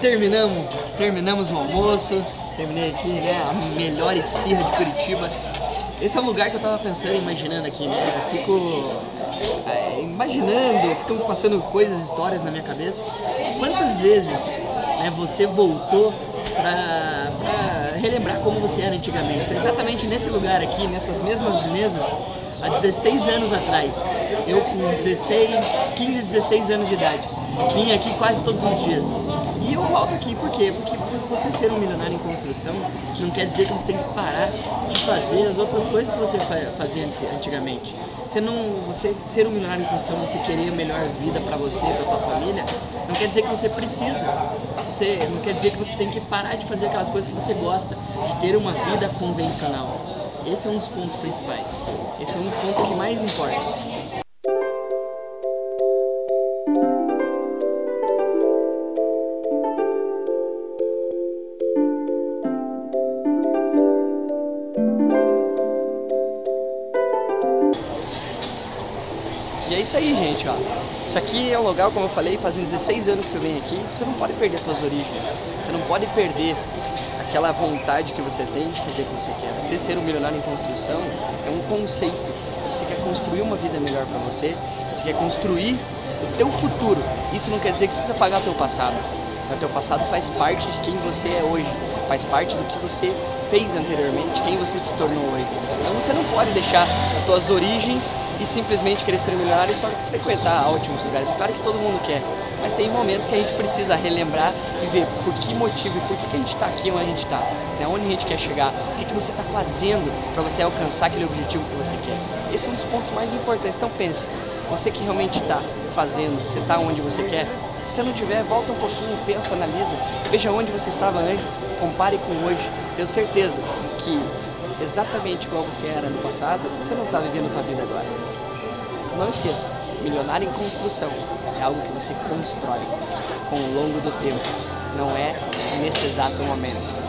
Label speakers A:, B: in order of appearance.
A: terminamos, terminamos o almoço, terminei aqui, né, a melhor esfirra de Curitiba. Esse é um lugar que eu tava pensando, imaginando aqui, né? Eu fico é, imaginando, fico passando coisas, histórias na minha cabeça. Quantas vezes né, você voltou pra, pra relembrar como você era antigamente? Exatamente nesse lugar aqui, nessas mesmas mesas, há 16 anos atrás. Eu com 16, 15, 16 anos de idade. Vim aqui quase todos os dias. Eu volto aqui por quê? Porque por você ser um milionário em construção, não quer dizer que você tem que parar de fazer as outras coisas que você fazia antigamente. Você não, você ser um milionário em construção, você querer a melhor vida para você, para tua família, não quer dizer que você precisa. Você não quer dizer que você tem que parar de fazer aquelas coisas que você gosta, de ter uma vida convencional. Esse é um dos pontos principais. Esse é um dos pontos que mais importa. E é isso aí, gente, ó. Isso aqui é um lugar, como eu falei, fazem 16 anos que eu venho aqui. Você não pode perder as suas origens. Você não pode perder aquela vontade que você tem de fazer o que você quer. Você ser um milionário em construção é um conceito. Você quer construir uma vida melhor para você, você quer construir o teu futuro. Isso não quer dizer que você precisa pagar o teu passado. O teu passado faz parte de quem você é hoje, faz parte do que você fez anteriormente, quem você se tornou hoje. Então você não pode deixar as tuas origens e simplesmente querer ser milionário e só frequentar ótimos lugares. Claro que todo mundo quer, mas tem momentos que a gente precisa relembrar e ver por que motivo e por que, que a gente está aqui onde a gente está, né? onde a gente quer chegar, o que, que você está fazendo para você alcançar aquele objetivo que você quer. Esse é um dos pontos mais importantes. Então pense, você que realmente está fazendo, você está onde você quer, se você não tiver, volta um pouquinho, pensa, analisa, veja onde você estava antes, compare com hoje. Tenho certeza que exatamente igual você era no passado, você não está vivendo a vida agora. Não esqueça, milionário em construção é algo que você constrói com o longo do tempo, não é nesse exato momento.